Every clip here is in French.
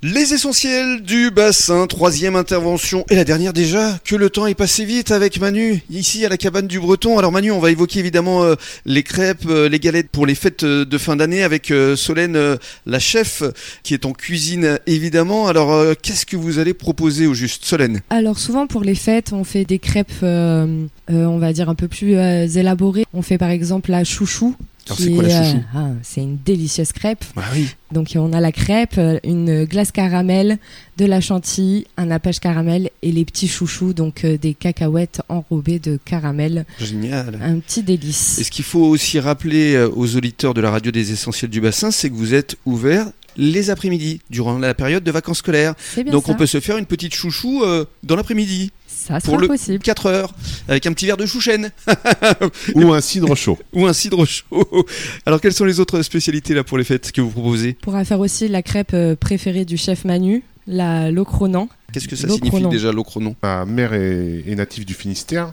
Les essentiels du bassin, troisième intervention et la dernière déjà, que le temps est passé vite avec Manu, ici à la cabane du Breton. Alors Manu, on va évoquer évidemment euh, les crêpes, euh, les galettes pour les fêtes euh, de fin d'année avec Solène, la chef, qui est en cuisine évidemment. Alors qu'est-ce que vous allez proposer au juste, Solène? Alors souvent pour les fêtes, on fait des crêpes, on va dire un peu plus élaborées. On fait par exemple la chouchou. C'est quoi la chouchou ah, C'est une délicieuse crêpe. Ah oui. Donc on a la crêpe, euh, une glace caramel, de la chantilly, un nappage caramel et les petits chouchous, donc euh, des cacahuètes enrobées de caramel. Génial. Un petit délice. Et ce qu'il faut aussi rappeler euh, aux auditeurs de la radio des essentiels du bassin, c'est que vous êtes ouvert les après-midi durant la période de vacances scolaires. C'est bien Donc ça. on peut se faire une petite chouchou euh, dans l'après-midi Ça pour sera le possible. 4 heures avec un petit verre de chouchen Ou un cidre chaud. ou un cidre chaud. Alors quelles sont les autres spécialités là pour les fêtes que vous proposez? On pourra faire aussi la crêpe euh, préférée du chef Manu, la locronan. Qu'est-ce que ça L'ocronan. signifie déjà l'ocronon Ma mère est, est native du Finistère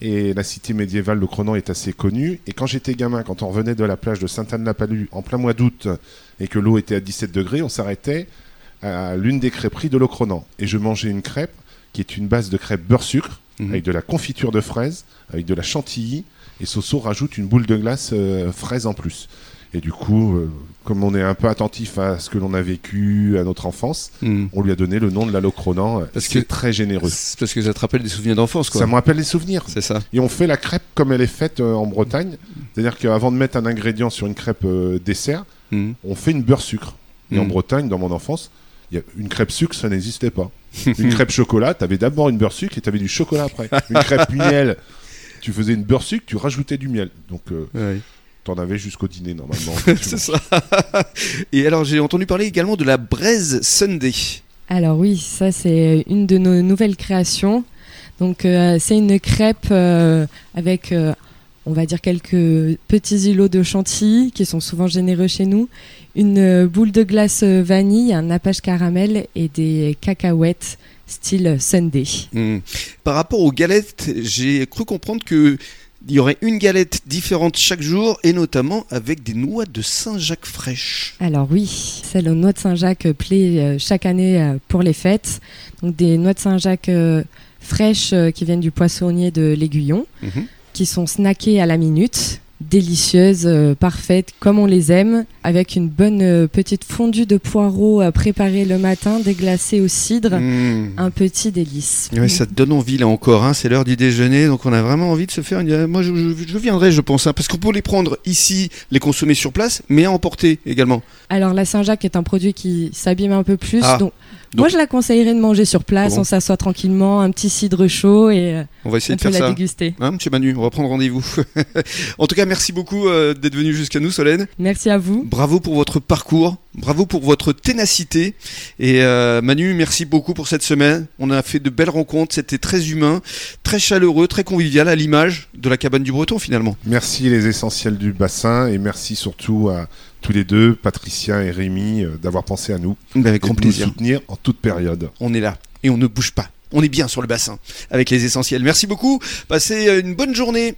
et la cité médiévale de Cronan est assez connue. Et quand j'étais gamin, quand on revenait de la plage de Sainte-Anne-la-Palue en plein mois d'août et que l'eau était à 17 degrés, on s'arrêtait à l'une des crêperies de l'Ocronan. Et je mangeais une crêpe qui est une base de crêpe beurre-sucre Mhm. avec de la confiture de fraises, avec de la chantilly et Soso rajoute une boule de glace euh, fraise en plus. Et du coup, euh, comme on est un peu attentif à ce que l'on a vécu à notre enfance, Hmm. on lui a donné le nom de la Locronan. Parce que- très généreux. C'est Parce que ça te rappelle des souvenirs d'enfance quoi. Ça me rappelle les souvenirs. C'est ça. Et on fait la crêpe comme elle est faite euh, en Bretagne. C'est-à-dire qu'avant de mettre un ingrédient sur une crêpe euh, dessert, Hmm. on fait une beurre sucre. Et en Mm. Bretagne, dans mon enfance, y a une crêpe sucre, ça n'existait pas. une crêpe chocolat, t'avais d'abord une beurre sucre et t'avais du chocolat après. Une crêpe miel, tu faisais une beurre sucre, tu rajoutais du miel. Donc euh, Ouais. T'en avais jusqu'au dîner normalement. C'est ça. Et alors j'ai entendu parler également de la braise Sunday. Alors oui, ça c'est une de nos nouvelles créations. Donc euh, c'est une crêpe euh, avec, euh, on va dire, quelques petits îlots de chantilly qui sont souvent généreux chez nous, une euh, boule de glace vanille, un nappage caramel et des cacahuètes style Sunday. Hmm. Par rapport aux galettes, j'ai cru comprendre que il y aurait une galette différente chaque jour et notamment avec des noix de Saint-Jacques fraîches. Alors oui, celle aux noix de Saint-Jacques plaît euh, chaque année euh, pour les fêtes. Donc des noix de Saint-Jacques euh, fraîches euh, qui viennent du poissonnier de l'Aiguillon. Mhm. qui sont snackées à la minute, délicieuses, euh, parfaites, comme on les aime, avec une bonne euh, petite fondue de poireaux euh, préparée le matin, déglacée au cidre. Hmm. Un petit délice. Ouais, ça te donne envie là encore, hein, c'est l'heure du déjeuner, donc on a vraiment envie de se faire une... euh, Moi je, je- je viendrai je pense, hein, parce qu'on peut les prendre ici, les consommer sur place, mais à emporter également. Alors la Saint-Jacques est un produit qui s'abîme un peu plus, Ah, donc, moi je la conseillerais de manger sur place, Bon. on s'assoit tranquillement, un petit cidre chaud et euh, On va essayer on de peut faire la ça. déguster. Hein, monsieur Manu, on va prendre rendez-vous. en tout cas, merci beaucoup euh, d'être venu jusqu'à nous, Solène. Merci à vous. Bravo pour votre parcours, bravo pour votre ténacité. Et euh, Manu, merci beaucoup pour cette semaine. On a fait de belles rencontres, c'était très humain, très chaleureux, très convivial à l'image de la cabane du Breton finalement. Merci les essentiels du bassin et merci surtout à tous les deux, Patricia et Rémi, euh, d'avoir pensé à nous. Ben, avec et grand de nous soutenir en toute période. On est là et on ne bouge pas. On est bien sur le bassin avec les essentiels. Merci beaucoup. Passez une bonne journée.